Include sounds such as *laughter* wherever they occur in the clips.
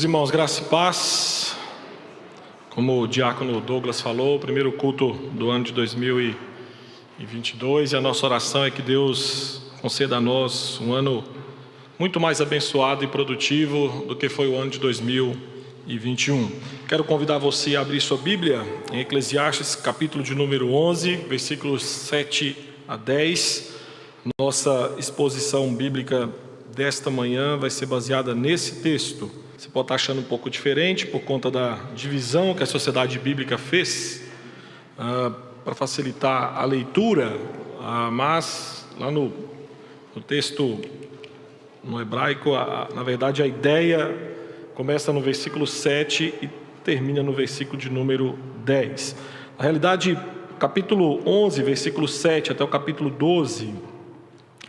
Meus irmãos, graça e paz. Como o diácono Douglas falou, primeiro culto do ano de 2022 e a nossa oração é que Deus conceda a nós um ano muito mais abençoado e produtivo do que foi o ano de 2021. Quero convidar você a abrir sua Bíblia em Eclesiastes, capítulo de número 11, versículos 7 a 10. Nossa exposição bíblica desta manhã vai ser baseada nesse texto. Você pode estar achando um pouco diferente por conta da divisão que a sociedade bíblica fez ah, para facilitar a leitura, ah, mas lá no, no, texto no hebraico, a, na verdade a ideia começa no versículo 7 e termina no versículo de número 10. Na realidade, capítulo 11, versículo 7 até o capítulo 12,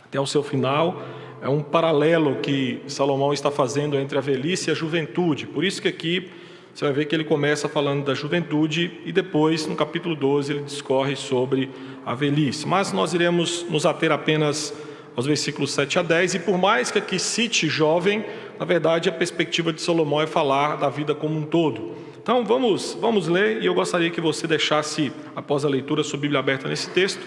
até o seu final, é um paralelo que Salomão está fazendo entre a velhice e a juventude. Por isso que aqui você vai ver que ele começa falando da juventude e depois, no capítulo 12, ele discorre sobre a velhice. Mas nós iremos nos ater apenas aos versículos 7 a 10, e por mais que aqui cite jovem, na verdade a perspectiva de Salomão é falar da vida como um todo. Então vamos, vamos ler e eu gostaria que você deixasse, após a leitura, sua Bíblia aberta nesse texto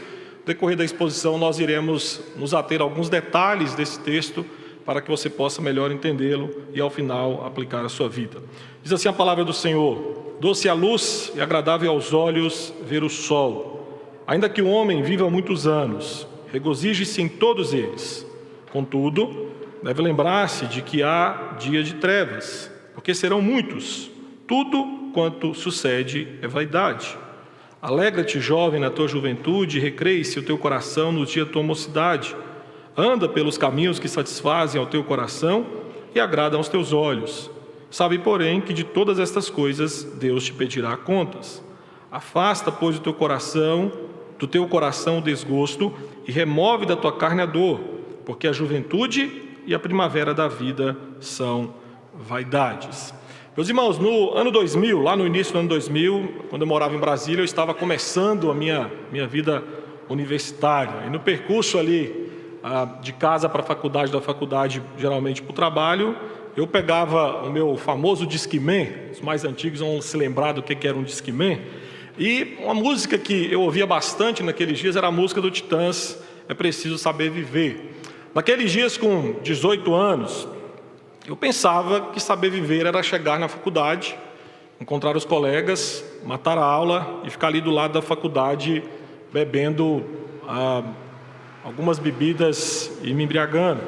decorrer da exposição, nós iremos nos ater a alguns detalhes desse texto para que você possa melhor entendê-lo e, ao final, aplicar a sua vida. Diz assim a palavra do Senhor: Doce a luz e agradável aos olhos ver o sol. Ainda que o homem viva muitos anos, regozije-se em todos eles. Contudo, deve lembrar-se de que há dia de trevas, porque serão muitos. Tudo quanto sucede é vaidade. Alegra-te, jovem, na tua juventude, recreie-se o teu coração no dia da tua mocidade. Anda pelos caminhos que satisfazem ao teu coração e agradam aos teus olhos. Sabe, porém, que de todas estas coisas Deus te pedirá contas. Afasta, pois, do teu coração, do teu coração o desgosto e remove da tua carne a dor, porque a juventude e a primavera da vida são vaidades. Meus irmãos, no ano 2000, lá no início do ano 2000, quando eu morava em Brasília, eu estava começando a minha, minha vida universitária. E no percurso ali, de casa para a faculdade, da faculdade geralmente para o trabalho, eu pegava o meu famoso Discman, os mais antigos vão se lembrar do que era um Discman, e uma música que eu ouvia bastante naqueles dias era a música do Titãs, É Preciso Saber Viver. Naqueles dias, com 18 anos, eu pensava que saber viver era chegar na faculdade, encontrar os colegas, matar a aula e ficar ali do lado da faculdade bebendo ah, algumas bebidas e me embriagando.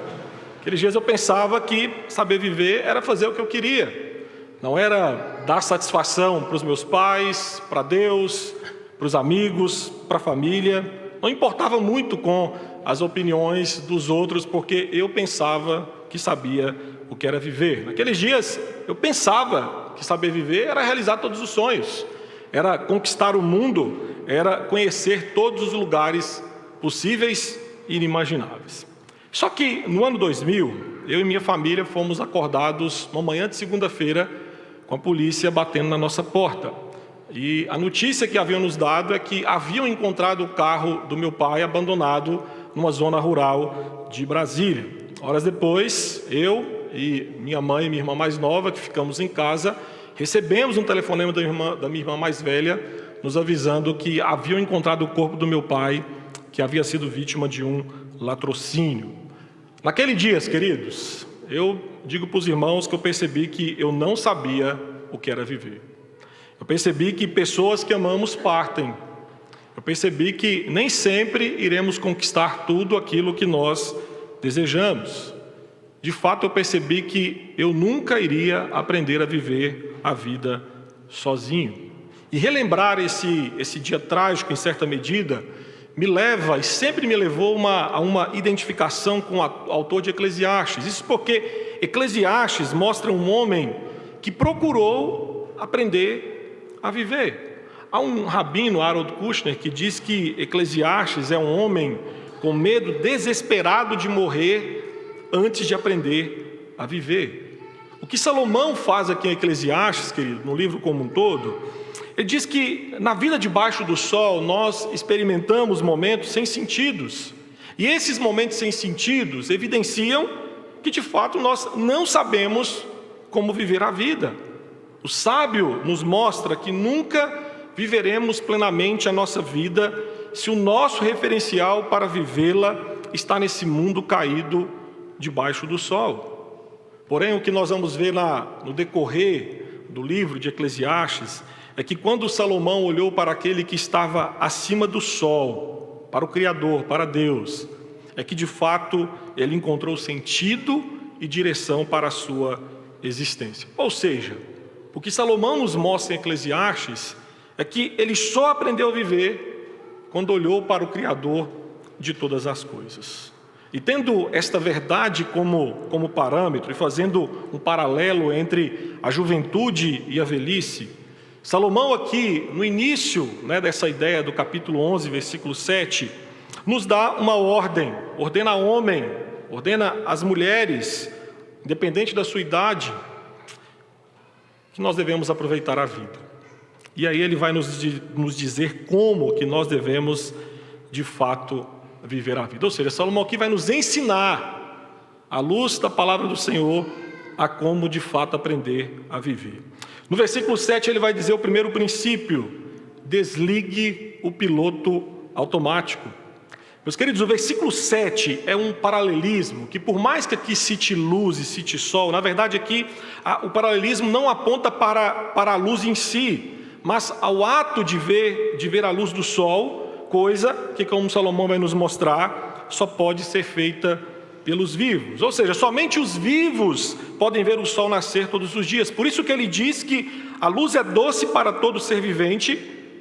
Aqueles dias eu pensava que saber viver era fazer o que eu queria, não era dar satisfação para os meus pais, para Deus, para os amigos, para a família. Não importava muito com as opiniões dos outros, porque eu pensava que sabia o que era viver. Naqueles dias eu pensava que saber viver era realizar todos os sonhos, era conquistar o mundo, era conhecer todos os lugares possíveis e inimagináveis. Só que no ano 2000, eu e minha família fomos acordados uma manhã de segunda-feira com a polícia batendo na nossa porta. E a notícia que haviam nos dado é que haviam encontrado o carro do meu pai abandonado numa zona rural de Brasília. Horas depois, eu e minha mãe e minha irmã mais nova, que ficamos em casa, recebemos um telefonema da, irmã, da minha irmã mais velha, nos avisando que haviam encontrado o corpo do meu pai, que havia sido vítima de um latrocínio. Naquele dia, queridos, eu digo para os irmãos que eu percebi que eu não sabia o que era viver. Eu percebi que pessoas que amamos partem. Eu percebi que nem sempre iremos conquistar tudo aquilo que nós desejamos de fato eu percebi que eu nunca iria aprender a viver a vida sozinho. E relembrar esse, esse dia trágico, em certa medida, me leva e sempre me levou uma, a uma identificação com o autor de Eclesiastes. Isso porque Eclesiastes mostra um homem que procurou aprender a viver. Há um rabino, Harold Kushner, que diz que Eclesiastes é um homem com medo desesperado de morrer antes de aprender a viver. O que Salomão faz aqui em Eclesiastes, querido, no livro como um todo, ele diz que na vida debaixo do sol nós experimentamos momentos sem sentidos. E esses momentos sem sentidos evidenciam que de fato nós não sabemos como viver a vida. O sábio nos mostra que nunca viveremos plenamente a nossa vida se o nosso referencial para vivê-la está nesse mundo caído debaixo do sol. Porém, o que nós vamos ver no decorrer do livro de Eclesiastes é que quando Salomão olhou para aquele que estava acima do sol, para o Criador, para Deus, é que de fato ele encontrou sentido e direção para a sua existência. Ou seja, o que Salomão nos mostra em Eclesiastes é que ele só aprendeu a viver quando olhou para o Criador de todas as coisas. E tendo esta verdade como, como parâmetro e fazendo um paralelo entre a juventude e a velhice, Salomão aqui, no início né, dessa ideia do capítulo 11, versículo 7, nos dá uma ordem, ordena homem, ordena as mulheres, independente da sua idade, que nós devemos aproveitar a vida. E aí ele vai nos, nos dizer como que nós devemos, de fato, viver a vida. Ou seja, Salomão aqui vai nos ensinar, à luz da palavra do Senhor, a como de fato aprender a viver. No versículo 7 ele vai dizer o primeiro princípio: desligue o piloto automático. Meus queridos, o versículo 7 é um paralelismo que, por mais que aqui cite luz e cite sol, na verdade aqui a, o paralelismo não aponta para, para a luz em si, mas ao ato de ver, de ver a luz do sol, coisa que, como Salomão vai nos mostrar, só pode ser feita pelos vivos. Ou seja, somente os vivos podem ver o sol nascer todos os dias. Por isso que ele diz que a luz é doce para todo ser vivente,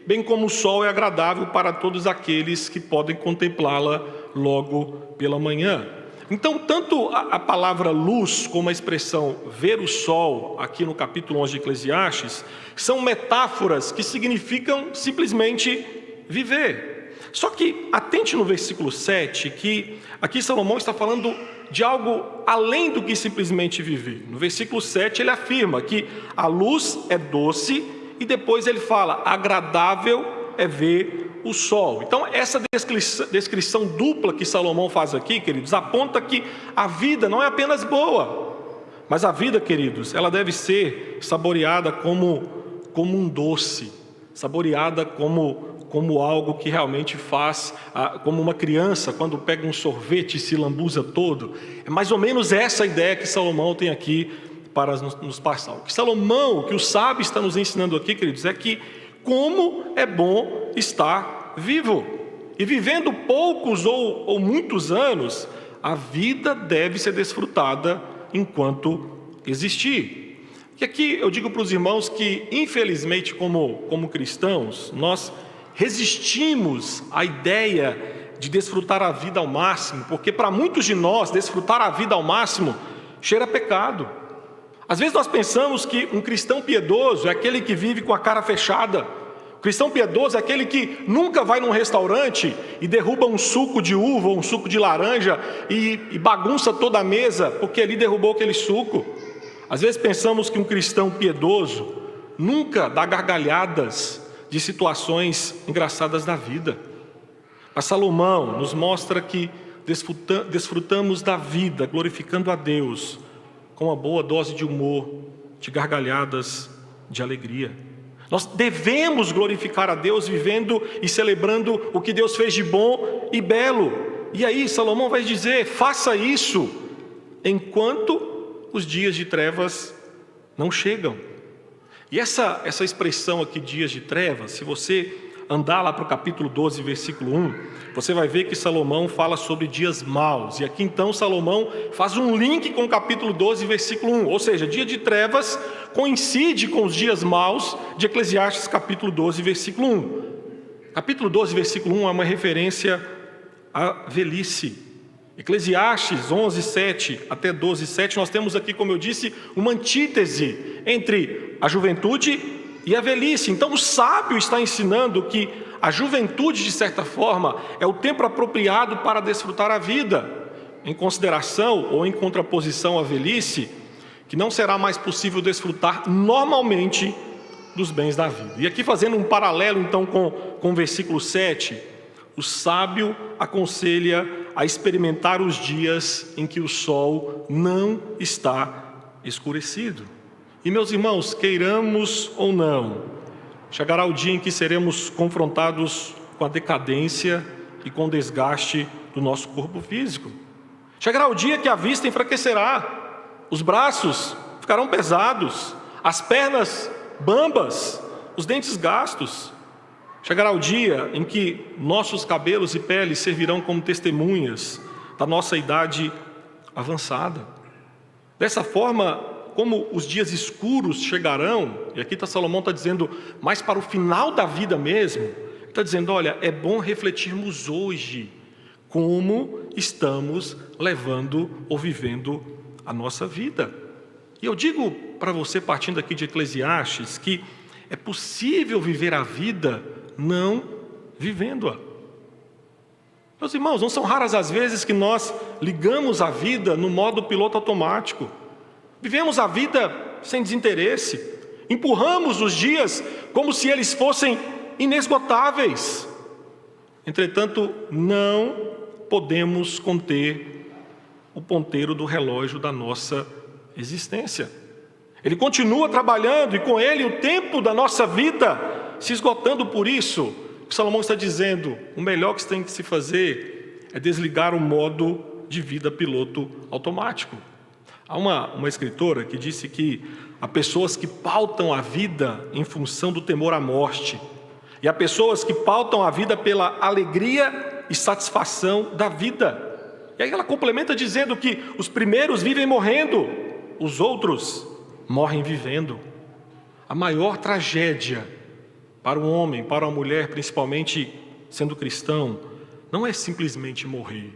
bem como o sol é agradável para todos aqueles que podem contemplá-la logo pela manhã. Então, tanto a, palavra luz como a expressão ver o sol, aqui no capítulo 11 de Eclesiastes, são metáforas que significam simplesmente viver. Só que atente no versículo 7 que aqui Salomão está falando de algo além do que simplesmente viver. No versículo 7 ele afirma que a luz é doce e depois ele fala agradável é ver o sol. Então, essa descrição, descrição dupla que Salomão faz aqui, queridos, aponta que a vida não é apenas boa, mas a vida, queridos, ela deve ser saboreada como, como um doce, saboreada como como algo que realmente faz, ah, como uma criança quando pega um sorvete e se lambuza todo. É mais ou menos essa ideia que Salomão tem aqui para nos passar. O que Salomão, o que o sábio está nos ensinando aqui, queridos, é que como é bom estar vivo. E vivendo poucos ou, ou muitos anos, a vida deve ser desfrutada enquanto existir. E aqui eu digo para os irmãos que, infelizmente, como, como cristãos, nós resistimos à ideia de desfrutar a vida ao máximo, porque para muitos de nós, desfrutar a vida ao máximo cheira a pecado. Às vezes nós pensamos que um cristão piedoso é aquele que vive com a cara fechada. O cristão piedoso é aquele que nunca vai num restaurante e derruba um suco de uva um suco de laranja e, e bagunça toda a mesa porque ali derrubou aquele suco. Às vezes pensamos que um cristão piedoso nunca dá gargalhadas de situações engraçadas da vida. A Salomão nos mostra que desfrutamos da vida glorificando a Deus com uma boa dose de humor, de gargalhadas, de alegria. Nós devemos glorificar a Deus vivendo e celebrando o que Deus fez de bom e belo. E aí Salomão vai dizer: faça isso enquanto os dias de trevas não chegam. E essa, essa expressão aqui, dias de trevas, se você andar lá para o capítulo 12, versículo 1, você vai ver que Salomão fala sobre dias maus. E aqui então Salomão faz um link com o capítulo 12, versículo 1. Ou seja, dia de trevas coincide com os dias maus de Eclesiastes, capítulo 12, versículo 1. Capítulo 12, versículo 1 é uma referência à velhice. Eclesiastes 11, 7 até 12, 7, nós temos aqui, como eu disse, uma antítese entre a juventude e a velhice. Então, o sábio está ensinando que a juventude, de certa forma, é o tempo apropriado para desfrutar a vida, em consideração ou em contraposição à velhice, que não será mais possível desfrutar normalmente dos bens da vida. E aqui, fazendo um paralelo, então, com, com o versículo 7, o sábio aconselha a experimentar os dias em que o sol não está escurecido. E meus irmãos, queiramos ou não, chegará o dia em que seremos confrontados com a decadência e com o desgaste do nosso corpo físico. Chegará o dia que a vista enfraquecerá, os braços ficarão pesados, as pernas bambas, os dentes gastos. Chegará o dia em que nossos cabelos e peles servirão como testemunhas da nossa idade avançada. Dessa forma, como os dias escuros chegarão, e aqui está Salomão está dizendo, mais para o final da vida mesmo, está dizendo: olha, é bom refletirmos hoje como estamos levando ou vivendo a nossa vida. E eu digo para você, partindo aqui de Eclesiastes, que é possível viver a vida não vivendo-a. Meus irmãos, não são raras as vezes que nós ligamos a vida no modo piloto automático. Vivemos a vida sem desinteresse. Empurramos os dias como se eles fossem inesgotáveis. Entretanto, não podemos conter o ponteiro do relógio da nossa existência. Ele continua trabalhando e com ele o tempo da nossa vida se esgotando por isso, o Salomão está dizendo, o melhor que tem que se fazer é desligar o modo de vida piloto automático. Há uma, uma escritora que disse que há pessoas que pautam a vida em função do temor à morte, e há pessoas que pautam a vida pela alegria e satisfação da vida. E aí ela complementa dizendo que os primeiros vivem morrendo, os outros morrem vivendo. A maior tragédia para o homem, para a mulher, principalmente sendo cristão, não é simplesmente morrer,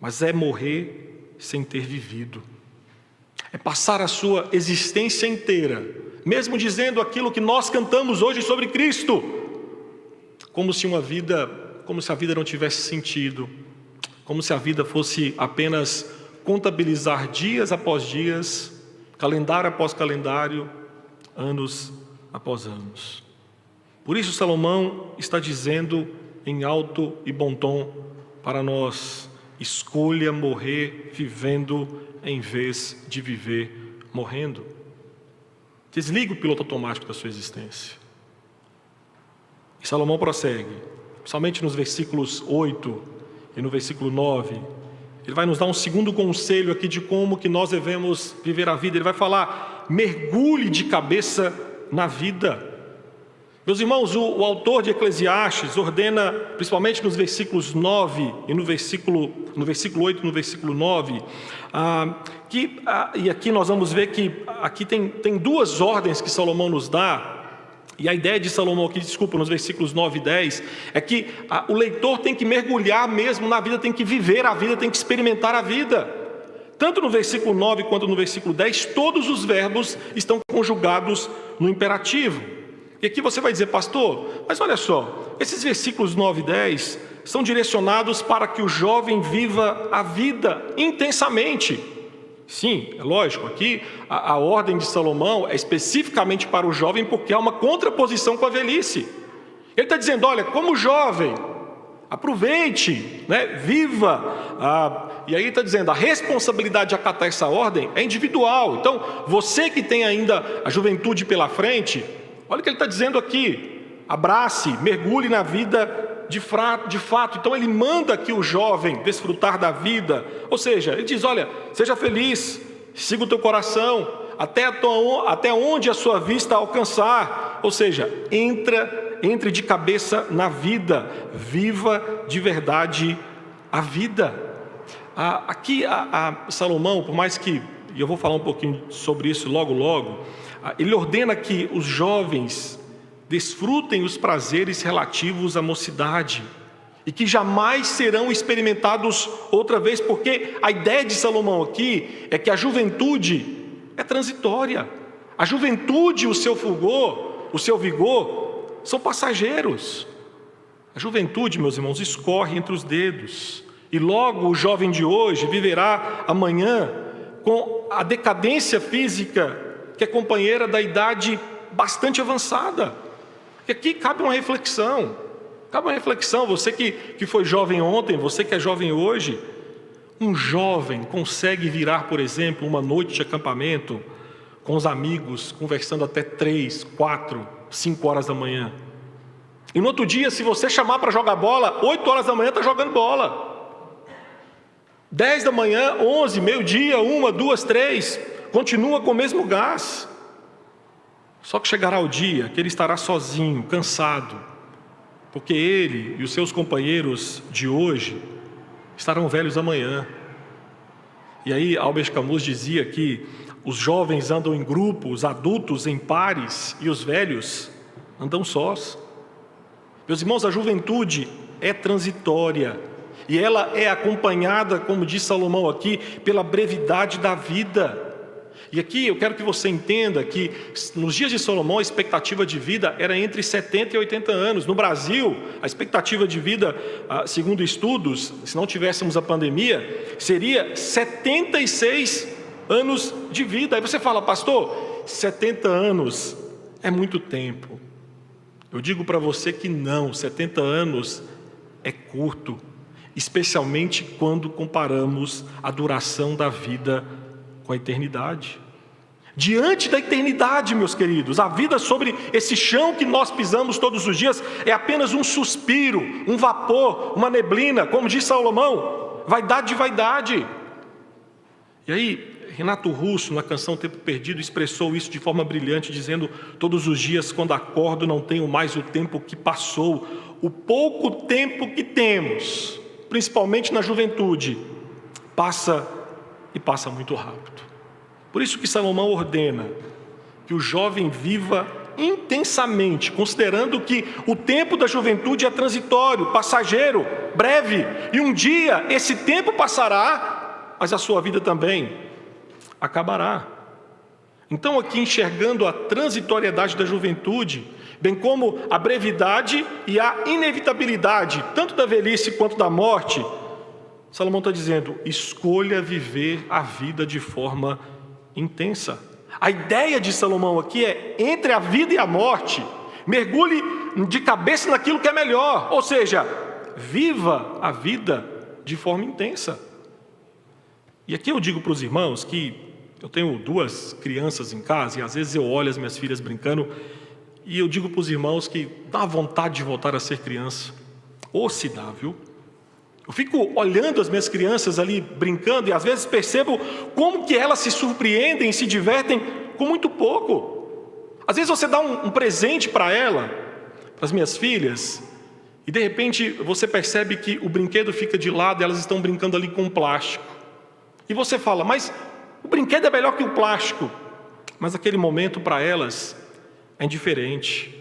mas é morrer sem ter vivido. É passar a sua existência inteira, mesmo dizendo aquilo que nós cantamos hoje sobre Cristo, como se uma vida, como se a vida não tivesse sentido, como se a vida fosse apenas contabilizar dias após dias, calendário após calendário, anos após anos. Por isso, Salomão está dizendo em alto e bom tom para nós: escolha morrer vivendo em vez de viver morrendo. Desliga o piloto automático da sua existência. E Salomão prossegue, somente nos versículos 8 e no versículo 9. Ele vai nos dar um segundo conselho aqui de como que nós devemos viver a vida. Ele vai falar: mergulhe de cabeça na vida. Meus irmãos, o, o, autor de Eclesiastes ordena, principalmente nos versículos 9 e no versículo, no versículo 8 e no versículo 9, ah, que, ah, e aqui nós vamos ver que aqui tem, tem duas ordens que Salomão nos dá, e a ideia de Salomão aqui, desculpa, nos versículos 9 e 10, é que ah, o leitor tem que mergulhar mesmo na vida, tem que viver a vida, tem que experimentar a vida. Tanto no versículo 9 quanto no versículo 10, todos os verbos estão conjugados no imperativo. E aqui você vai dizer, pastor, mas olha só, esses versículos 9 e 10 são direcionados para que o jovem viva a vida intensamente. Sim, é lógico, aqui a, a ordem de Salomão é especificamente para o jovem porque há uma contraposição com a velhice. Ele está dizendo: olha, como jovem, aproveite, né, viva. Ah, e aí está dizendo: a responsabilidade de acatar essa ordem é individual. Então, você que tem ainda a juventude pela frente, Olha o que ele está dizendo aqui: abrace, mergulhe na vida de, de fato. Então ele manda aqui o jovem desfrutar da vida. Ou seja, ele diz: olha, seja feliz, siga o teu coração, até, tua, até onde a sua vista alcançar. Ou seja, entra, entre de cabeça na vida, viva de verdade a vida. aqui a, a Salomão, por mais que, e eu vou falar um pouquinho sobre isso logo logo, ah, ele ordena que os jovens desfrutem os prazeres relativos à mocidade e que jamais serão experimentados outra vez, porque a ideia de Salomão aqui é que a juventude é transitória. A juventude, o seu fulgor, o seu vigor, são passageiros. A juventude, meus irmãos, escorre entre os dedos. E logo o jovem de hoje viverá amanhã com a decadência física que é companheira da idade bastante avançada. E aqui cabe uma reflexão. Cabe uma reflexão, você que, que foi jovem ontem, você que é jovem hoje, um jovem consegue virar, por exemplo, uma noite de acampamento com os amigos, conversando até três, quatro, cinco horas da manhã. E no outro dia, se você chamar para jogar bola, oito horas da manhã está jogando bola. Dez da manhã, onze, meio-dia, uma, duas, três, continua com o mesmo gás. Só que chegará o dia que ele estará sozinho, cansado, porque ele e os seus companheiros de hoje estarão velhos amanhã. E aí Albert Camus dizia que os jovens andam em grupos, os adultos em pares e os velhos andam sós. Meus irmãos, a juventude é transitória e ela é acompanhada, como diz Salomão aqui, pela brevidade da vida. E aqui eu quero que você entenda que nos dias de Salomão a expectativa de vida era entre 70 e 80 anos. No Brasil, a expectativa de vida, ah, segundo estudos, se não tivéssemos a pandemia, seria 76 anos de vida. Aí você fala, pastor, 70 anos é muito tempo. Eu digo para você que não, 70 anos é curto, especialmente quando comparamos a duração da vida com a eternidade. Diante da eternidade, meus queridos, a vida sobre esse chão que nós pisamos todos os dias é apenas um suspiro, um vapor, uma neblina, como diz Salomão, vaidade de vaidade. E aí, Renato Russo, na canção Tempo Perdido, expressou isso de forma brilhante, dizendo: Todos os dias, quando acordo, não tenho mais o tempo que passou, o pouco tempo que temos, principalmente na juventude, passa e passa muito rápido. Por isso que Salomão ordena que o jovem viva intensamente, considerando que o tempo da juventude é transitório, passageiro, breve, e um dia esse tempo passará, mas a sua vida também acabará. Então, aqui enxergando a transitoriedade da juventude, bem como a brevidade e a inevitabilidade, tanto da velhice quanto da morte, Salomão está dizendo: escolha viver a vida de forma intensa. A ideia de Salomão aqui é: entre a vida e a morte, mergulhe de cabeça naquilo que é melhor, ou seja, viva a vida de forma intensa. E aqui eu digo para os irmãos que eu tenho duas crianças em casa e às vezes eu olho as minhas filhas brincando e eu digo para os irmãos que dá vontade de voltar a ser criança. Ou se dá, viu? Eu fico olhando as minhas crianças ali brincando e às vezes percebo como que elas se surpreendem e se divertem com muito pouco. Às vezes você dá um, um presente para ela, para as minhas filhas, e de repente você percebe que o brinquedo fica de lado e elas estão brincando ali com plástico. E você fala, mas o brinquedo é melhor que o plástico, mas aquele momento para elas é indiferente.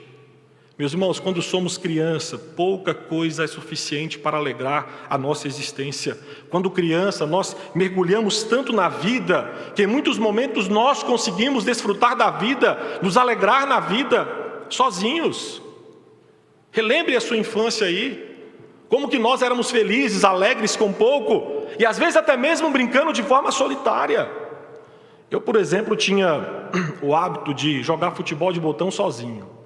Meus irmãos, quando somos criança, pouca coisa é suficiente para alegrar a nossa existência. Quando criança, nós mergulhamos tanto na vida, que em muitos momentos nós conseguimos desfrutar da vida, nos alegrar na vida, sozinhos. Relembre a sua infância aí, como que nós éramos felizes, alegres com pouco, e às vezes até mesmo brincando de forma solitária. Eu, por exemplo, tinha *clears throat* o hábito de jogar futebol de botão sozinho.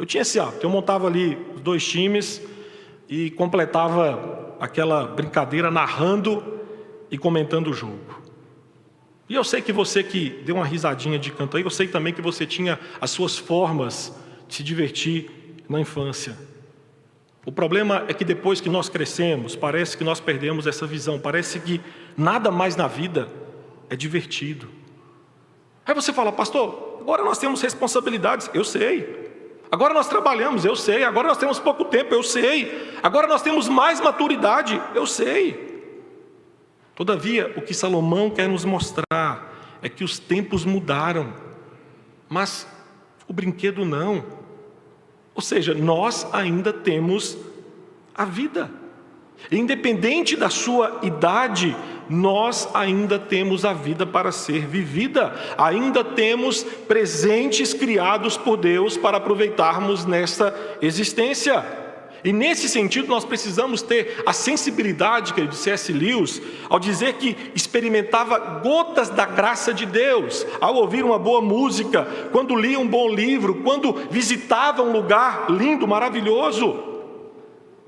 Eu tinha esse hábito. Eu montava ali os dois times e completava aquela brincadeira narrando e comentando o jogo. E eu sei que você que deu uma risadinha de canto aí, eu sei também que você tinha as suas formas de se divertir na infância. O problema é que depois que nós crescemos, parece que nós perdemos essa visão, parece que nada mais na vida é divertido. Aí você fala, pastor, agora nós temos responsabilidades, eu sei. Agora nós trabalhamos, eu sei. Agora nós temos pouco tempo, eu sei. Agora nós temos mais maturidade, eu sei. Todavia, o que Salomão quer nos mostrar é que os tempos mudaram, mas o brinquedo não. Ou seja, nós ainda temos a vida. Independente da sua idade, nós ainda temos a vida para ser vivida, ainda temos presentes criados por Deus para aproveitarmos nesta existência. E nesse sentido, nós precisamos ter a sensibilidade que ele disse C.S. Lewis, ao dizer que experimentava gotas da graça de Deus, ao ouvir uma boa música, quando lia um bom livro, quando visitava um lugar lindo, maravilhoso.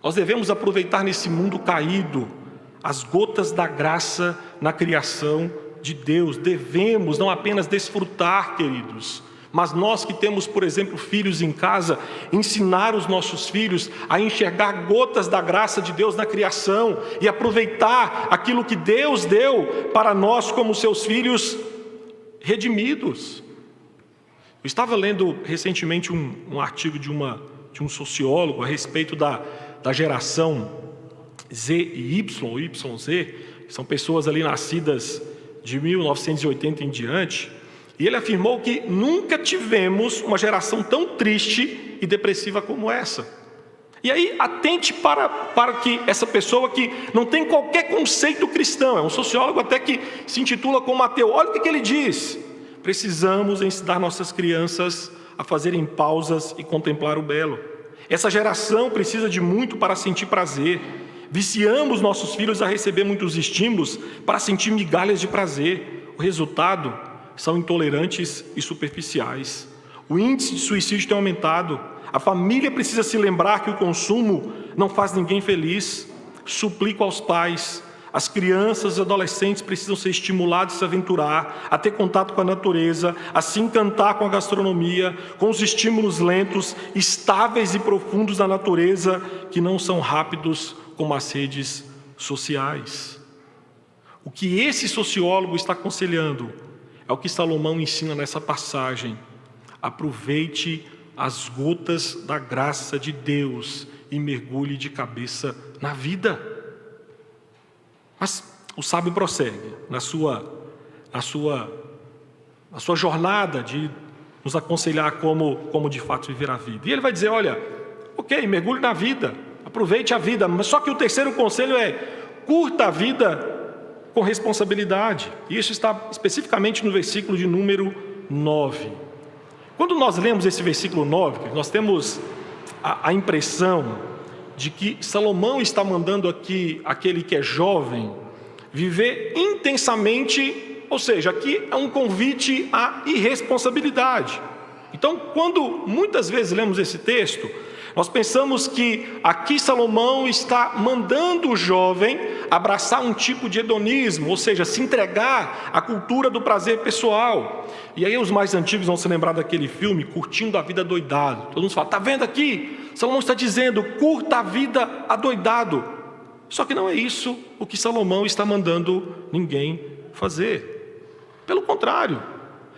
Nós devemos aproveitar nesse mundo caído as gotas da graça na criação de Deus, devemos não apenas desfrutar, queridos, mas nós que temos, por exemplo, filhos em casa, ensinar os nossos filhos a enxergar gotas da graça de Deus na criação e aproveitar aquilo que Deus deu para nós como seus filhos redimidos. Eu estava lendo recentemente um, um artigo de, uma, de um sociólogo a respeito da, da geração Z e Y, YZ, são pessoas ali nascidas de 1980 em diante, e ele afirmou que nunca tivemos uma geração tão triste e depressiva como essa. E aí, atente para, para que essa pessoa que não tem qualquer conceito cristão, é um sociólogo até que se intitula como ateu, olha o que, que ele diz. Precisamos ensinar nossas crianças a fazerem pausas e contemplar o belo. Essa geração precisa de muito para sentir prazer. Viciamos nossos filhos a receber muitos estímulos para sentir migalhas de prazer. O resultado são intolerantes e superficiais. O índice de suicídio tem aumentado. A família precisa se lembrar que o consumo não faz ninguém feliz. Suplico aos pais. As crianças e adolescentes precisam ser estimulados a se aventurar, a ter contato com a natureza, a se encantar com a gastronomia, com os estímulos lentos, estáveis e profundos da natureza, que não são rápidos como as redes sociais. O que esse sociólogo está aconselhando é o que Salomão ensina nessa passagem. Aproveite as gotas da graça de Deus e mergulhe de cabeça na vida. Mas o sábio prossegue na sua, na sua, na sua jornada de nos aconselhar como, como de fato viver a vida. E ele vai dizer: olha, ok, mergulhe na vida, aproveite a vida, mas só que o terceiro conselho é curta a vida com responsabilidade. Isso está especificamente no versículo de número 9. Quando nós lemos esse versículo 9, nós temos a, a impressão de que Salomão está mandando aqui aquele que é jovem viver intensamente, ou seja, aqui é um convite à irresponsabilidade. Então, quando muitas vezes lemos esse texto, nós pensamos que aqui Salomão está mandando o jovem abraçar um tipo de hedonismo, ou seja, se entregar à cultura do prazer pessoal. E aí os mais antigos vão se lembrar daquele filme Curtindo a Vida Doidado. Todo mundo fala, está vendo aqui? Salomão está dizendo, curta a vida adoidado. Só que não é isso o que Salomão está mandando ninguém fazer. Pelo contrário,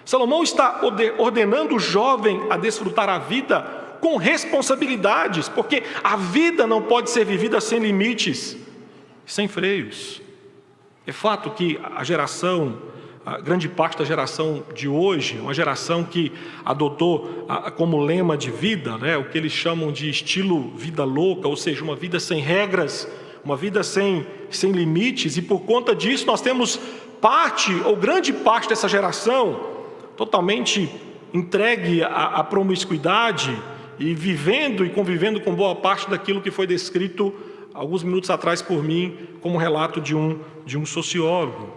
Salomão está ordenando o jovem a desfrutar a vida com responsabilidades, porque a vida não pode ser vivida sem limites, sem freios. É fato que a geração, a grande parte da geração de hoje, uma geração que adotou como lema de vida, né, o que eles chamam de estilo vida louca, ou seja, uma vida sem regras, uma vida sem, sem limites, e por conta disso nós temos parte, ou grande parte dessa geração, totalmente entregue à, à promiscuidade, e vivendo e convivendo com boa parte daquilo que foi descrito alguns minutos atrás por mim como relato de um, de um sociólogo.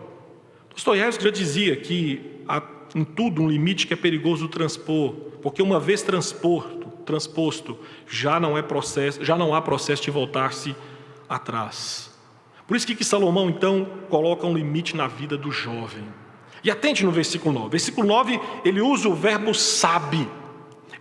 Dostoiévski já dizia que há em tudo um limite que é perigoso transpor, porque uma vez transposto, transposto já não é processo, já não há processo de voltar-se atrás. Por isso que, que Salomão então coloca um limite na vida do jovem. E atente no versículo 9. Versículo 9, ele usa o verbo sabe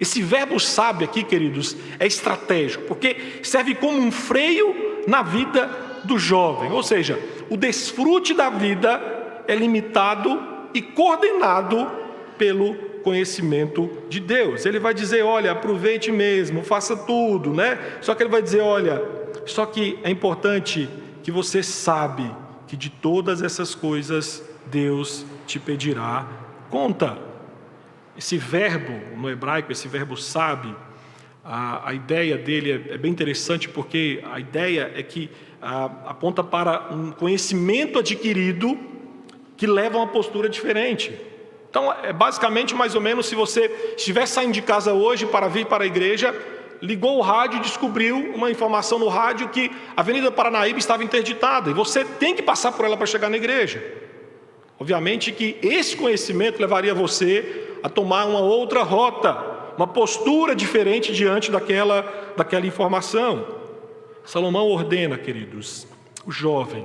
esse verbo sabe aqui, queridos, é estratégico, porque serve como um freio na vida do jovem. Ou seja, o desfrute da vida é limitado e coordenado pelo conhecimento de Deus. Ele vai dizer, olha, aproveite mesmo, faça tudo, né? Só que ele vai dizer, olha, só que é importante que você sabe que de todas essas coisas Deus te pedirá conta. Esse verbo no hebraico, esse verbo sabe, a, a ideia dele é, é, bem interessante porque a ideia é que a, aponta para um conhecimento adquirido que leva a uma postura diferente. Então, é basicamente mais ou menos se você estiver saindo de casa hoje para vir para a igreja, ligou o rádio e descobriu uma informação no rádio que a Avenida Paranaíba estava interditada e você tem que passar por ela para chegar na igreja. Obviamente que esse conhecimento levaria você a tomar uma outra rota, uma postura diferente diante daquela, daquela informação. Salomão ordena, queridos, o jovem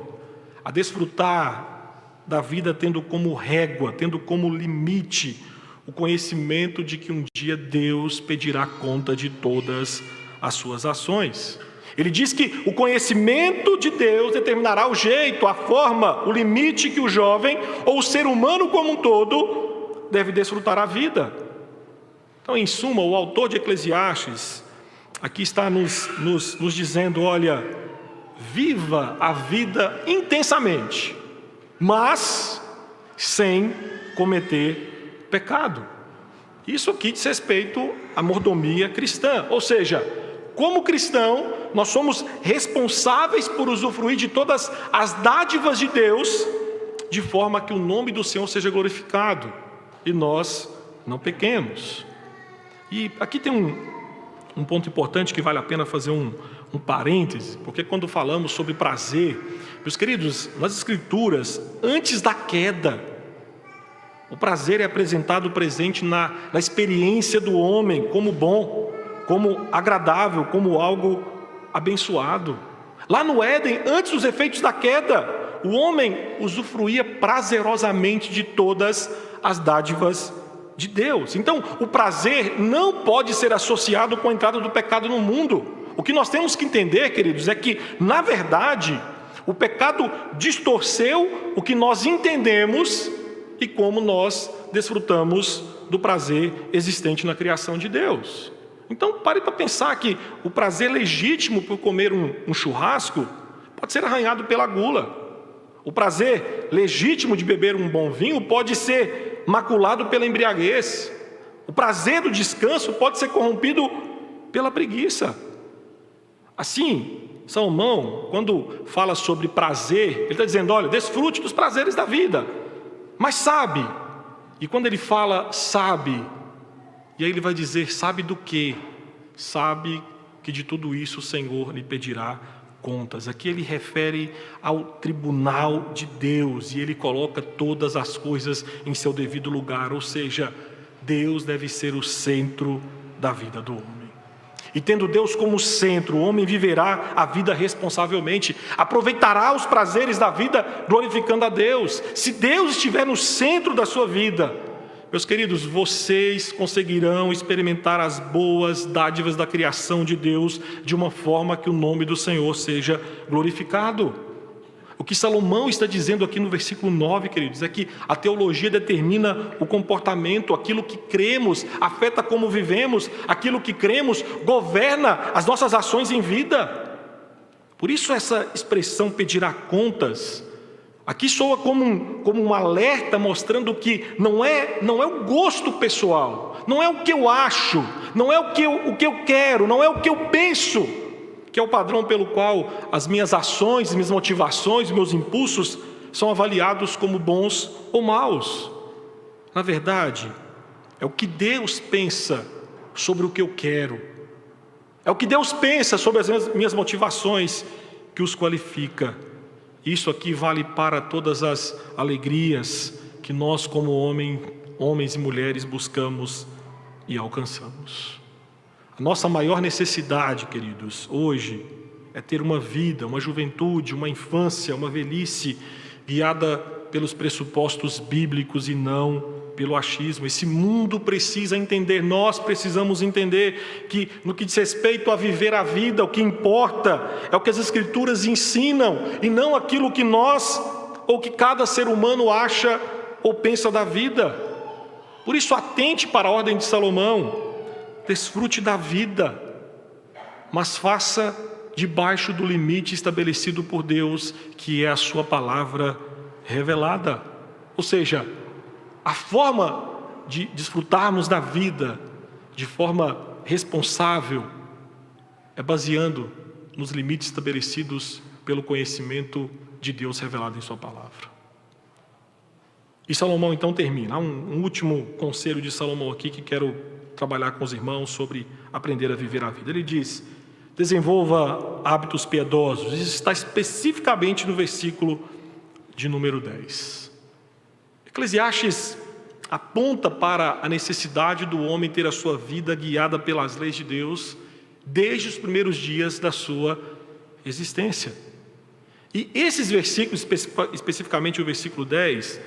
a desfrutar da vida tendo como régua, tendo como limite o conhecimento de que um dia Deus pedirá conta de todas as suas ações. Ele diz que o conhecimento de Deus determinará o jeito, a forma, o limite que o jovem ou o ser humano como um todo deve desfrutar a vida. Então, em suma, o autor de Eclesiastes aqui está nos, nos, nos dizendo: olha, viva a vida intensamente, mas sem cometer pecado. Isso aqui diz respeito à mordomia cristã, ou seja, como cristão, nós somos responsáveis por usufruir de todas as dádivas de Deus, de forma que o nome do Senhor seja glorificado e nós não pequemos. E aqui tem um, um ponto importante que vale a pena fazer um, um parêntese, porque quando falamos sobre prazer, meus queridos, nas Escrituras, antes da queda, o prazer é apresentado presente na, na experiência do homem como bom, como agradável, como algo abençoado. Lá no Éden, antes dos efeitos da queda, o homem usufruía prazerosamente de todas as dádivas de Deus. Então, o prazer não pode ser associado com a entrada do pecado no mundo. O que nós temos que entender, queridos, é que, na verdade, o pecado distorceu o que nós entendemos e como nós desfrutamos do prazer existente na criação de Deus. Então, pare para pensar que o prazer legítimo por comer um, um churrasco pode ser arranhado pela gula. O prazer legítimo de beber um bom vinho pode ser maculado pela embriaguez. O prazer do descanso pode ser corrompido pela preguiça. Assim, Salomão, quando fala sobre prazer, ele está dizendo: olha, desfrute dos prazeres da vida, mas sabe. E quando ele fala sabe, e aí ele vai dizer: sabe do que? Sabe que de tudo isso o Senhor lhe pedirá contas. Aqui ele refere ao tribunal de Deus e ele coloca todas as coisas em seu devido lugar, ou seja, Deus deve ser o centro da vida do homem. E tendo Deus como centro, o homem viverá a vida responsavelmente, aproveitará os prazeres da vida glorificando a Deus. Se Deus estiver no centro da sua vida, meus queridos, vocês conseguirão experimentar as boas dádivas da criação de Deus de uma forma que o nome do Senhor seja glorificado. O que Salomão está dizendo aqui no versículo 9, queridos, é que a teologia determina o comportamento, aquilo que cremos, afeta como vivemos, aquilo que cremos governa as nossas ações em vida. Por isso, essa expressão pedirá contas Aqui soa como um, como um alerta mostrando que não é, não é o gosto pessoal, não é o que eu acho, não é o que eu, o que eu quero, não é o que eu penso, que é o padrão pelo qual as minhas ações, minhas motivações, meus impulsos são avaliados como bons ou maus. Na verdade, é o que Deus pensa sobre o que eu quero, é o que Deus pensa sobre as minhas motivações que os qualifica. Isso aqui vale para todas as alegrias que nós, como homem, homens e mulheres, buscamos e alcançamos. A nossa maior necessidade, queridos, hoje, é ter uma vida, uma juventude, uma infância, uma velhice guiada pelos pressupostos bíblicos e não pelo achismo. Esse mundo precisa entender, nós precisamos entender que, no que diz respeito a viver a vida, o que importa é o que as Escrituras ensinam e não aquilo que nós ou que cada ser humano acha ou pensa da vida. Por isso, atente para a ordem de Salomão, desfrute da vida, mas faça debaixo do limite estabelecido por Deus, que é a Sua palavra revelada. Ou seja, a forma de desfrutarmos da vida de forma responsável é baseando nos limites estabelecidos pelo conhecimento de Deus revelado em Sua palavra. E Salomão então termina. Há um, um, último conselho de Salomão aqui que quero trabalhar com os irmãos sobre aprender a viver a vida. Ele diz: desenvolva hábitos piedosos. Isso está especificamente no versículo de número 10. Eclesiastes aponta para a necessidade do homem ter a sua vida guiada pelas leis de Deus desde os primeiros dias da sua existência. E esses versículos, especificamente o versículo 10,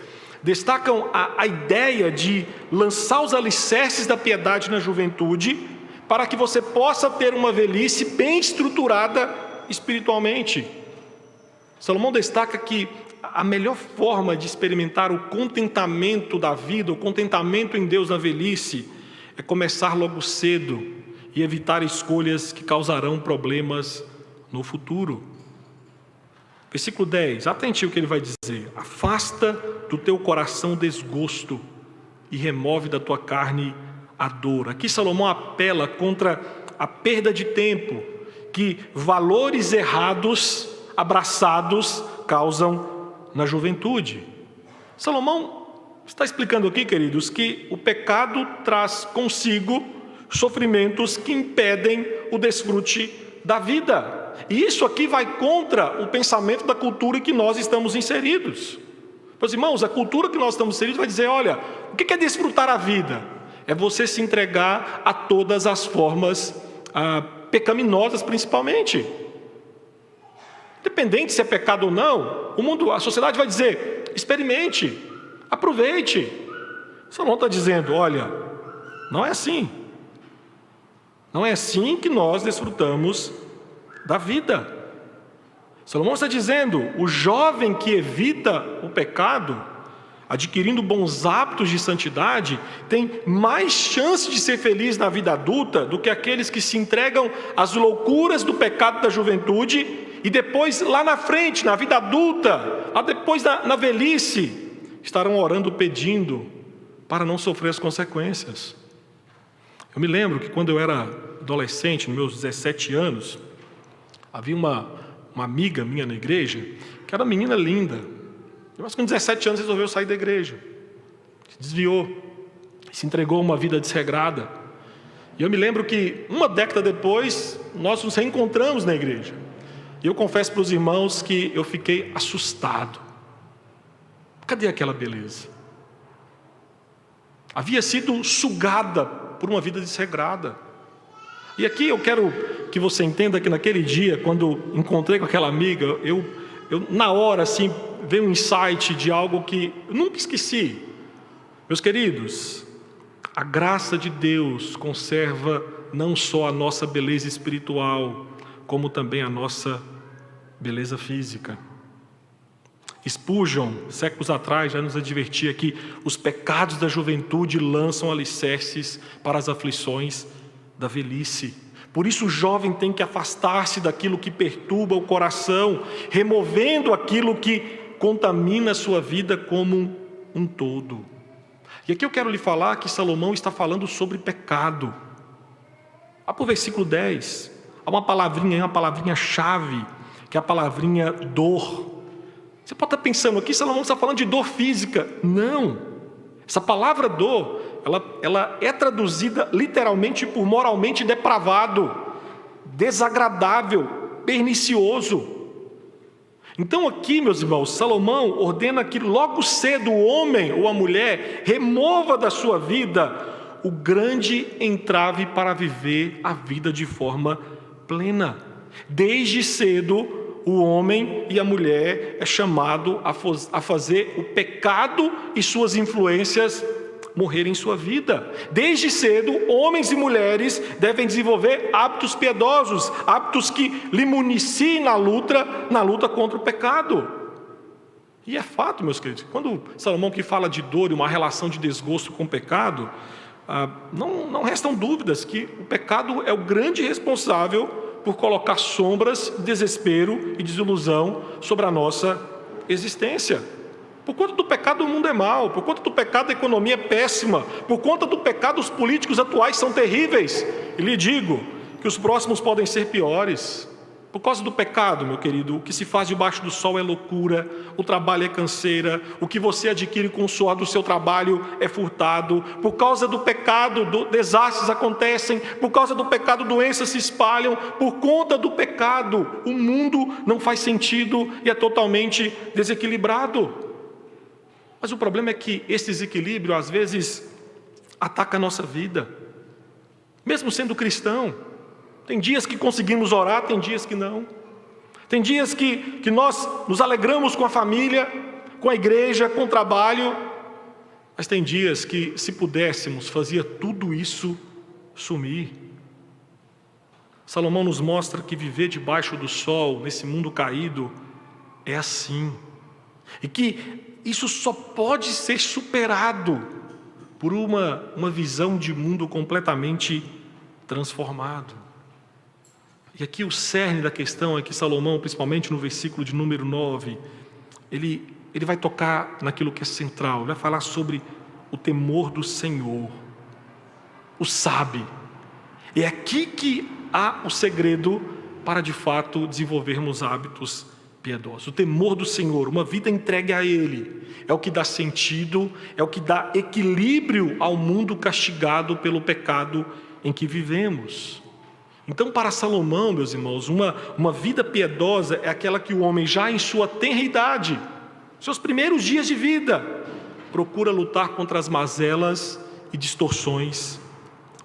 destacam a, a ideia de lançar os alicerces da piedade na juventude, para que você possa ter uma velhice bem estruturada espiritualmente. Salomão destaca que a melhor forma de experimentar o contentamento da vida, o contentamento em Deus na velhice, é começar logo cedo e evitar escolhas que causarão problemas no futuro. Versículo 10, atente o que ele vai dizer: Afasta do teu coração desgosto e remove da tua carne a dor. Aqui Salomão apela contra a perda de tempo que valores errados abraçados causam na juventude. Salomão está explicando aqui, queridos, que o pecado traz consigo sofrimentos que impedem o desfrute da vida. E isso aqui vai contra o pensamento da cultura em que nós estamos inseridos. Meus irmãos, a cultura que nós estamos inseridos vai dizer: olha, o que é desfrutar a vida? É você se entregar a todas as formas ah, pecaminosas, principalmente. Independente se é pecado ou não, o mundo, a sociedade vai dizer: experimente, aproveite. Salomão está dizendo: olha, não é assim. Não é assim que nós desfrutamos da vida. Salomão está dizendo: o jovem que evita o pecado, adquirindo bons hábitos de santidade, tem mais chance de ser feliz na vida adulta do que aqueles que se entregam às loucuras do pecado da juventude e depois, lá na frente, na vida adulta, depois da, na velhice, estarão orando pedindo para não sofrer as consequências. Eu me lembro que quando eu era adolescente, nos meus 17 anos, havia uma, uma amiga minha na igreja, que era uma menina linda, mas com 17 anos resolveu sair da igreja, se desviou, se entregou a uma vida desregrada. E eu me lembro que uma década depois, nós nos reencontramos na igreja. E eu confesso para os irmãos que eu fiquei assustado. Cadê aquela beleza? Havia sido sugada por uma vida desregrada. E aqui eu quero que você entenda que naquele dia, quando encontrei com aquela amiga, eu, eu na hora assim veio um insight de algo que eu nunca esqueci. Meus queridos, a graça de Deus conserva não só a nossa beleza espiritual, como também a nossa beleza física. Spurgeon, séculos atrás, já nos advertia que os pecados da juventude lançam alicerces para as aflições da velhice. Por isso, o jovem tem que afastar-se daquilo que perturba o coração, removendo aquilo que contamina a sua vida como um todo. E aqui eu quero lhe falar que Salomão está falando sobre pecado. Vá para o versículo 10, há uma palavrinha, uma palavrinha chave que é a palavrinha dor. Você pode estar pensando aqui, Salomão está falando de dor física. Não. Essa palavra dor, ela, ela é traduzida literalmente por moralmente depravado, desagradável, pernicioso. Então, aqui, meus irmãos, Salomão ordena que logo cedo o homem ou a mulher remova da sua vida o grande entrave para viver a vida de forma plena. Desde cedo, o homem e a mulher é chamado a fazer o pecado e suas influências morrer em sua vida. Desde cedo, homens e mulheres devem desenvolver hábitos piedosos, hábitos que lhe municiem na luta, na luta contra o pecado. E é fato, meus queridos, quando Salomão que fala de dor e uma relação de desgosto com o pecado, ah, não, não restam dúvidas que o pecado é o grande responsável por colocar sombras, desespero e desilusão sobre a nossa existência. Por conta do pecado, o mundo é mau. Por conta do pecado, a economia é péssima. Por conta do pecado, os políticos atuais são terríveis. E lhe digo que os próximos podem ser piores. Por causa do pecado, meu querido, o que se faz debaixo do sol é loucura, o trabalho é canseira, o que você adquire com o suor do seu trabalho é furtado. Por causa do pecado, do, desastres acontecem, por causa do pecado, doenças se espalham. Por conta do pecado, o mundo não faz sentido e é totalmente desequilibrado. Mas o problema é que esse desequilíbrio, às vezes, ataca a nossa vida, mesmo sendo cristão. Tem dias que conseguimos orar, tem dias que não. Tem dias que, que nós nos alegramos com a família, com a igreja, com o trabalho, mas tem dias que, se pudéssemos, fazia tudo isso sumir. Salomão nos mostra que viver debaixo do sol, nesse mundo caído, é assim. E que isso só pode ser superado por uma, uma visão de mundo completamente transformado. E aqui o cerne da questão é que Salomão, principalmente no versículo de número 9, ele, ele vai tocar naquilo que é central, ele vai falar sobre o temor do Senhor, o sabe. É aqui que há o segredo para de fato desenvolvermos hábitos piedosos. O temor do Senhor, uma vida entregue a Ele, é o que dá sentido, é o que dá equilíbrio ao mundo castigado pelo pecado em que vivemos. Então, para Salomão, meus irmãos, uma, uma vida piedosa é aquela que o homem, já em sua tenra idade, seus primeiros dias de vida, procura lutar contra as mazelas e distorções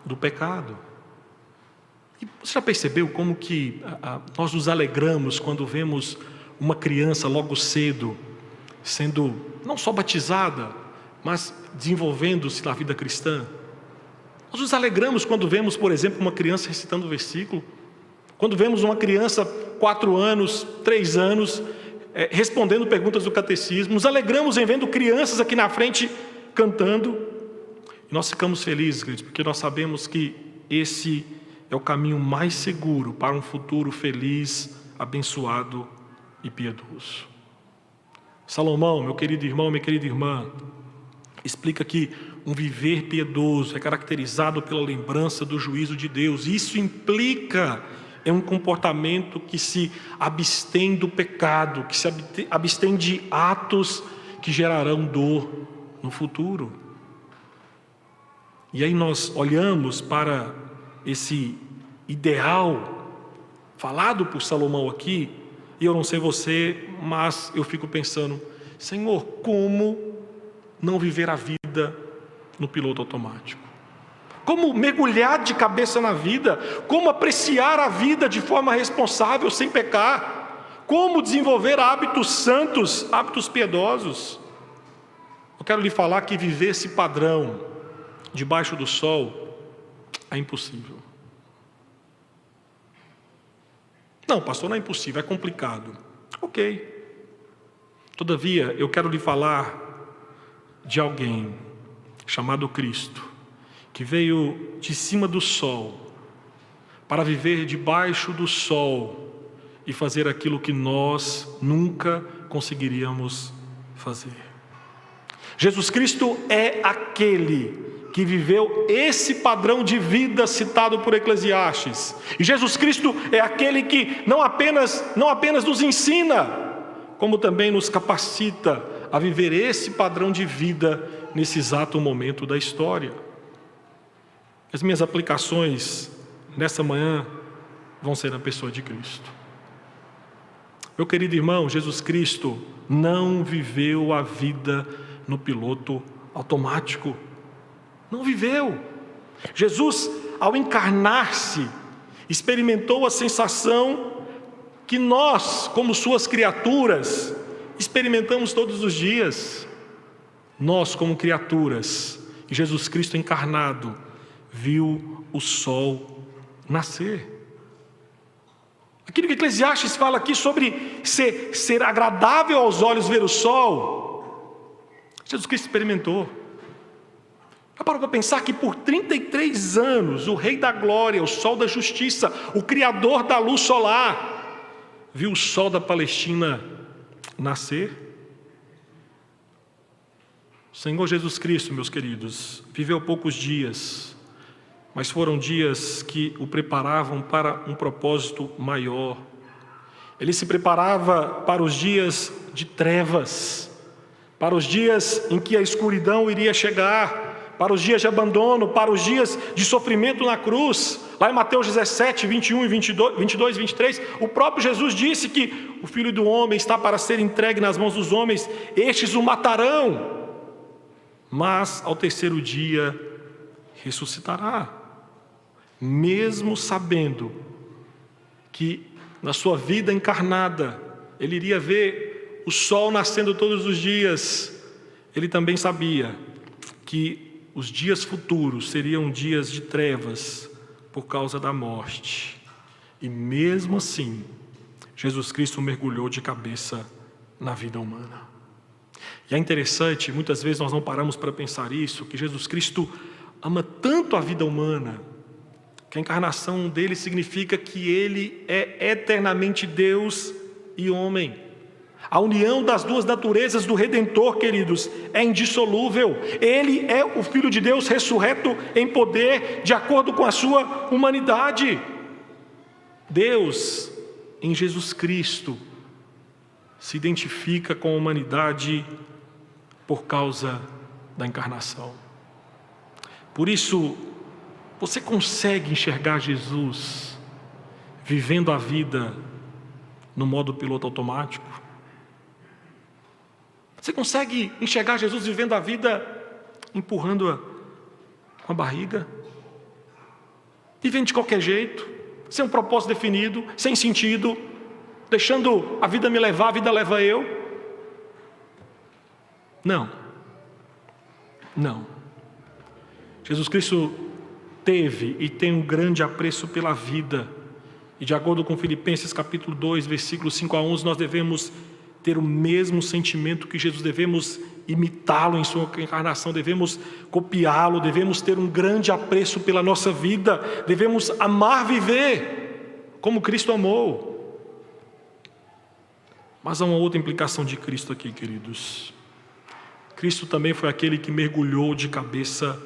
do pecado. E você já percebeu como que a, nós nos alegramos quando vemos uma criança logo cedo sendo não só batizada, mas desenvolvendo-se na vida cristã? Nós nos alegramos quando vemos, por exemplo, uma criança recitando o versículo, quando vemos uma criança, quatro anos, três anos, é, respondendo perguntas do catecismo, nos alegramos em vendo crianças aqui na frente cantando, e nós ficamos felizes, queridos, porque nós sabemos que esse é o caminho mais seguro para um futuro feliz, abençoado e piedoso. Salomão, meu querido irmão, minha querida irmã, explica que um viver piedoso é caracterizado pela lembrança do juízo de Deus. Isso implica em um comportamento que se abstém do pecado, que se abstém de atos que gerarão dor no futuro. E aí nós olhamos para esse ideal falado por Salomão aqui, e eu não sei você, mas eu fico pensando, Senhor, como não viver a vida no piloto automático. Como mergulhar de cabeça na vida, como apreciar a vida de forma responsável, sem pecar, como desenvolver hábitos santos, hábitos piedosos. Eu quero lhe falar que viver esse padrão debaixo do sol é impossível. Não, pastor, não é impossível, é complicado. Ok. Todavia, eu quero lhe falar de alguém chamado Cristo, que veio de cima do sol, para viver debaixo do sol e fazer aquilo que nós nunca conseguiríamos fazer. Jesus Cristo é aquele que viveu esse padrão de vida citado por Eclesiastes. E Jesus Cristo é aquele que não apenas não apenas nos ensina, como também nos capacita a viver esse padrão de vida nesse exato momento da história. As minhas aplicações nessa manhã vão ser na pessoa de Cristo. Meu querido irmão, Jesus Cristo não viveu a vida no piloto automático. Não viveu. Jesus, ao encarnar-se, experimentou a sensação que nós, como suas criaturas, experimentamos todos os dias. Nós, como criaturas, Jesus Cristo encarnado, viu o sol nascer. Aquilo que Eclesiastes fala aqui sobre ser, ser agradável aos olhos ver o sol, Jesus Cristo experimentou. Já parou para pensar que por 33 anos o Rei da Glória, o Sol da Justiça, o Criador da luz solar, viu o sol da Palestina nascer? Senhor Jesus Cristo, meus queridos, viveu poucos dias, mas foram dias que o preparavam para um propósito maior. Ele se preparava para os dias de trevas, para os dias em que a escuridão iria chegar, para os dias de abandono, para os dias de sofrimento na cruz. Lá em Mateus 17, 21 e 22, 22 e 23, o próprio Jesus disse que o Filho do Homem está para ser entregue nas mãos dos homens, estes o matarão, mas ao terceiro dia ressuscitará, mesmo sabendo que na sua vida encarnada, ele iria ver o sol nascendo todos os dias. Ele também sabia que os dias futuros seriam dias de trevas por causa da morte. E mesmo assim, Jesus Cristo mergulhou de cabeça na vida humana. E é interessante, muitas vezes nós não paramos para pensar isso, que Jesus Cristo ama tanto a vida humana, que a encarnação dele significa que ele é eternamente Deus e homem. A união das duas naturezas do Redentor, queridos, é indissolúvel. Ele é o Filho de Deus ressurreto em poder, de acordo com a sua humanidade. Deus, em Jesus Cristo, se identifica com a humanidade por causa da encarnação. Por isso, você consegue enxergar Jesus vivendo a vida no modo piloto automático? Você consegue enxergar Jesus vivendo a vida empurrando-a com a barriga? Vivendo de qualquer jeito, sem um propósito definido, sem sentido, deixando a vida me levar, a vida leva eu? Não. Não. Jesus Cristo teve e tem um grande apreço pela vida. E de acordo com Filipenses capítulo 2, versículos 5 a 11, nós devemos ter o mesmo sentimento que Jesus, devemos imitá-lo em sua encarnação, devemos copiá-lo, devemos ter um grande apreço pela nossa vida, devemos amar viver como Cristo amou. Mas há uma outra implicação de Cristo aqui, queridos. Cristo também foi aquele que mergulhou de cabeça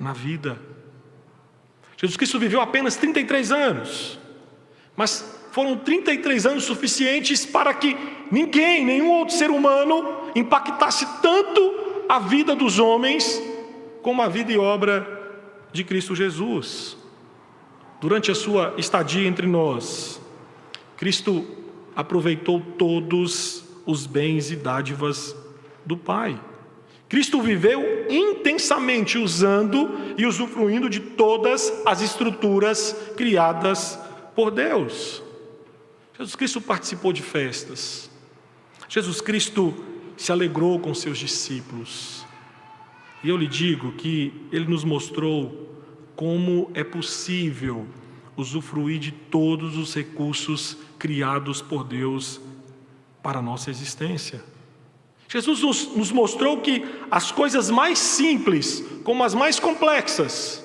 na vida. Jesus Cristo viveu apenas 33 anos, mas foram 33 anos suficientes para que ninguém, nenhum outro ser humano, impactasse tanto a vida dos homens como a vida e obra de Cristo Jesus. Durante a sua estadia entre nós, Cristo aproveitou todos os bens e dádivas do Pai. Cristo viveu intensamente usando e usufruindo de todas as estruturas criadas por Deus. Jesus Cristo participou de festas. Jesus Cristo se alegrou com seus discípulos. E eu lhe digo que ele nos mostrou como é possível usufruir de todos os recursos criados por Deus para a nossa existência. Jesus nos, nos mostrou que as coisas mais simples, como as mais complexas,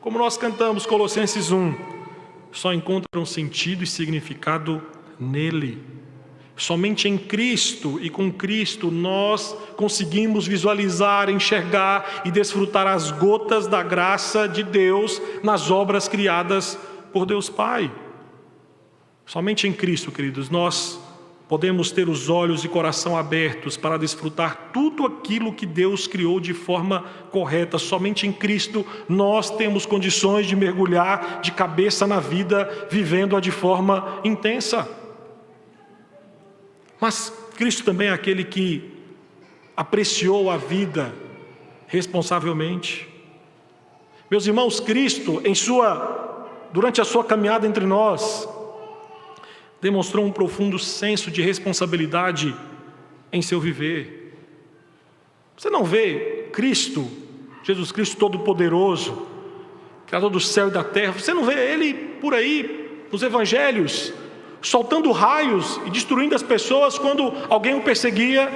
como nós cantamos Colossenses 1, só encontram sentido e significado nele. Somente em Cristo e com Cristo nós conseguimos visualizar, enxergar e desfrutar as gotas da graça de Deus nas obras criadas por Deus Pai. Somente em Cristo, queridos, nós podemos ter os olhos e coração abertos para desfrutar tudo aquilo que Deus criou de forma correta. Somente em Cristo nós temos condições de mergulhar de cabeça na vida, vivendo-a de forma intensa. Mas Cristo também é aquele que apreciou a vida responsavelmente. Meus irmãos, Cristo, em sua durante a sua caminhada entre nós, demonstrou um profundo senso de responsabilidade em seu viver. Você não vê Cristo, Jesus Cristo Todo-Poderoso, Criador do céu e da terra, você não vê Ele por aí nos evangelhos, soltando raios e destruindo as pessoas quando alguém o perseguia,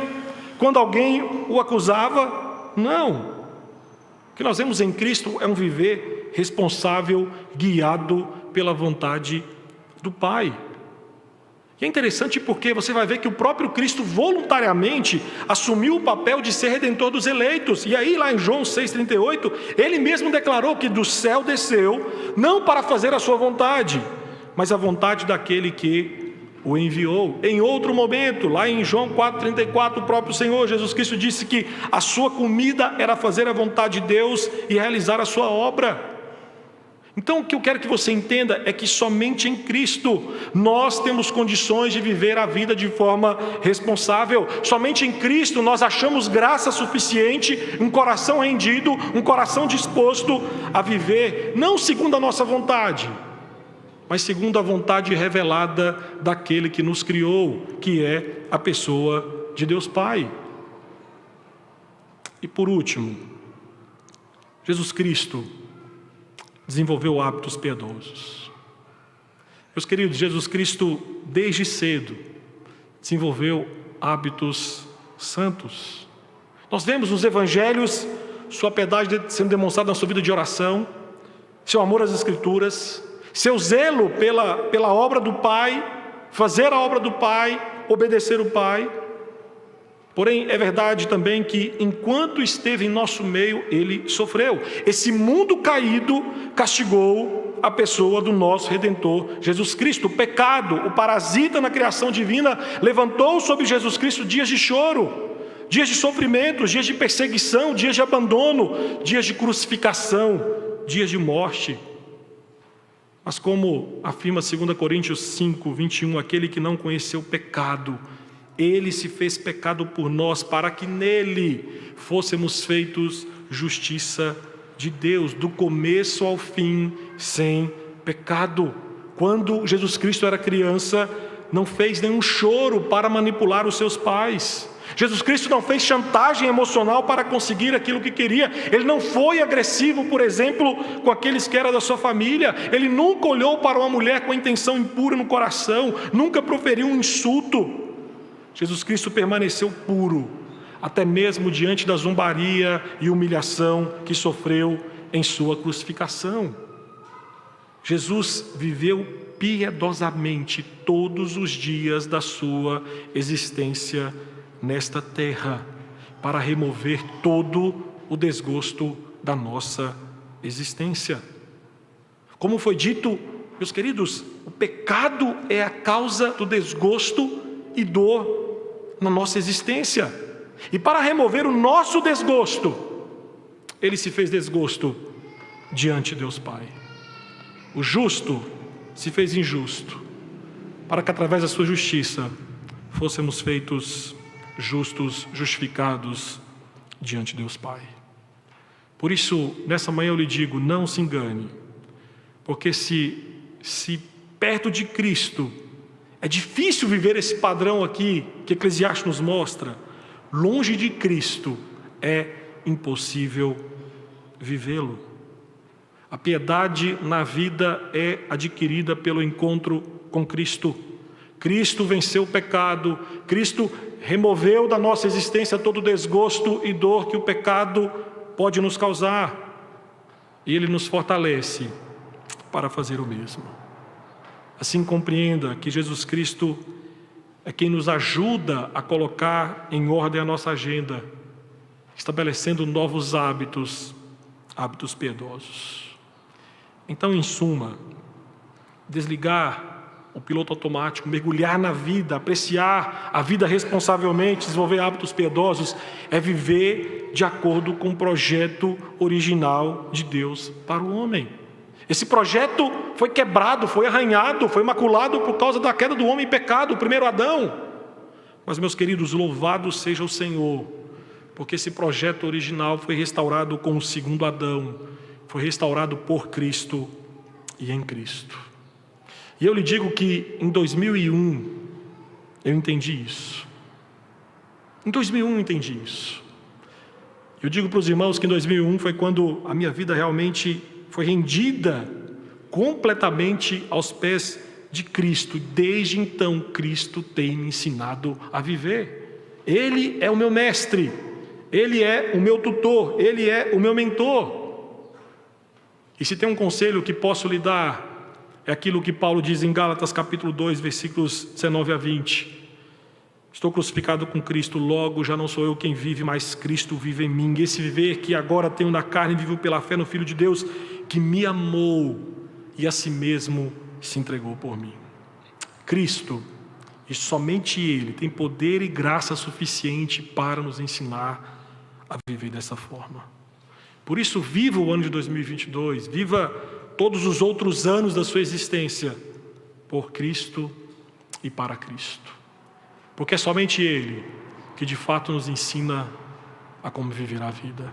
quando alguém o acusava. Não. O que nós vemos em Cristo é um viver responsável, guiado pela vontade do Pai. E é interessante porque você vai ver que o próprio Cristo voluntariamente assumiu o papel de ser redentor dos eleitos. E aí, lá em João 6,38, ele mesmo declarou que do céu desceu, não para fazer a sua vontade, mas a vontade daquele que o enviou. Em outro momento, lá em João 4,34, o próprio Senhor Jesus Cristo disse que a sua comida era fazer a vontade de Deus e realizar a sua obra. Então, o que eu quero que você entenda é que somente em Cristo nós temos condições de viver a vida de forma responsável. Somente em Cristo nós achamos graça suficiente, um coração rendido, um coração disposto a viver não segundo a nossa vontade, mas segundo a vontade revelada daquele que nos criou, que é a pessoa de Deus Pai. E por último, Jesus Cristo desenvolveu hábitos piedosos. Meus queridos, Jesus Cristo, desde cedo, desenvolveu hábitos santos. Nós vemos nos evangelhos sua piedade sendo demonstrada na sua vida de oração, seu amor às Escrituras, seu zelo pela, pela obra do Pai, fazer a obra do Pai, obedecer o Pai. Porém, é verdade também que enquanto esteve em nosso meio, ele sofreu. Esse mundo caído castigou a pessoa do nosso redentor Jesus Cristo. O pecado, o parasita na criação divina, levantou sobre Jesus Cristo dias de choro, dias de sofrimento, dias de perseguição, dias de abandono, dias de crucificação, dias de morte. Mas como afirma 2 Coríntios 5, 21, aquele que não conheceu pecado, ele se fez pecado por nós, para que nele fôssemos feitos justiça de Deus, do começo ao fim, sem pecado. Quando Jesus Cristo era criança, não fez nenhum choro para manipular os seus pais. Jesus Cristo não fez chantagem emocional para conseguir aquilo que queria. Ele não foi agressivo, por exemplo, com aqueles que eram da sua família. Ele nunca olhou para uma mulher com intenção impura no coração, nunca proferiu um insulto. Jesus Cristo permaneceu puro, até mesmo diante da zombaria e humilhação que sofreu em sua crucificação. Jesus viveu piedosamente todos os dias da sua existência nesta terra para remover todo o desgosto da nossa existência. Como foi dito, meus queridos, o pecado é a causa do desgosto e dor na nossa existência. E para remover o nosso desgosto, ele se fez desgosto diante de Deus Pai. O justo se fez injusto, para que através da sua justiça fôssemos feitos justos, justificados diante de Deus Pai. Por isso, nessa manhã eu lhe digo: não se engane, porque se, se perto de Cristo é difícil viver esse padrão aqui que Eclesiastes nos mostra, longe de Cristo é impossível vivê-lo. A piedade na vida é adquirida pelo encontro com Cristo. Cristo venceu o pecado, Cristo removeu da nossa existência todo o desgosto e dor que o pecado pode nos causar, e Ele nos fortalece para fazer o mesmo. Assim compreenda que Jesus Cristo é quem nos ajuda a colocar em ordem a nossa agenda, estabelecendo novos hábitos, hábitos piedosos. Então, em suma, desligar o piloto automático, mergulhar na vida, apreciar a vida responsavelmente, desenvolver hábitos piedosos, é viver de acordo com o projeto original de Deus para o homem. Esse projeto foi quebrado, foi arranhado, foi maculado por causa da queda do homem em pecado, o primeiro Adão. Mas, meus queridos, louvado seja o Senhor, porque esse projeto original foi restaurado com o segundo Adão, foi restaurado por Cristo e em Cristo. E eu lhe digo que em 2001 eu entendi isso. Em 2001 eu entendi isso. Eu digo para os irmãos que em 2001 foi quando a minha vida realmente foi rendida completamente aos pés de Cristo. Desde então, Cristo tem me ensinado a viver. Ele é o meu mestre, ele é o meu tutor, ele é o meu mentor. E se tem um conselho que posso lhe dar, é aquilo que Paulo diz em Gálatas capítulo 2, versículos 19 a 20. Estou crucificado com Cristo, logo já não sou eu quem vive, mas Cristo vive em mim. Esse viver que agora tenho na carne, vivo pela fé no Filho de Deus, que me amou e a si mesmo se entregou por mim. Cristo, e somente Ele, tem poder e graça suficiente para nos ensinar a viver dessa forma. Por isso, viva o ano de 2022, viva todos os outros anos da sua existência por Cristo e para Cristo. Porque é somente Ele que de fato nos ensina a como viver a vida.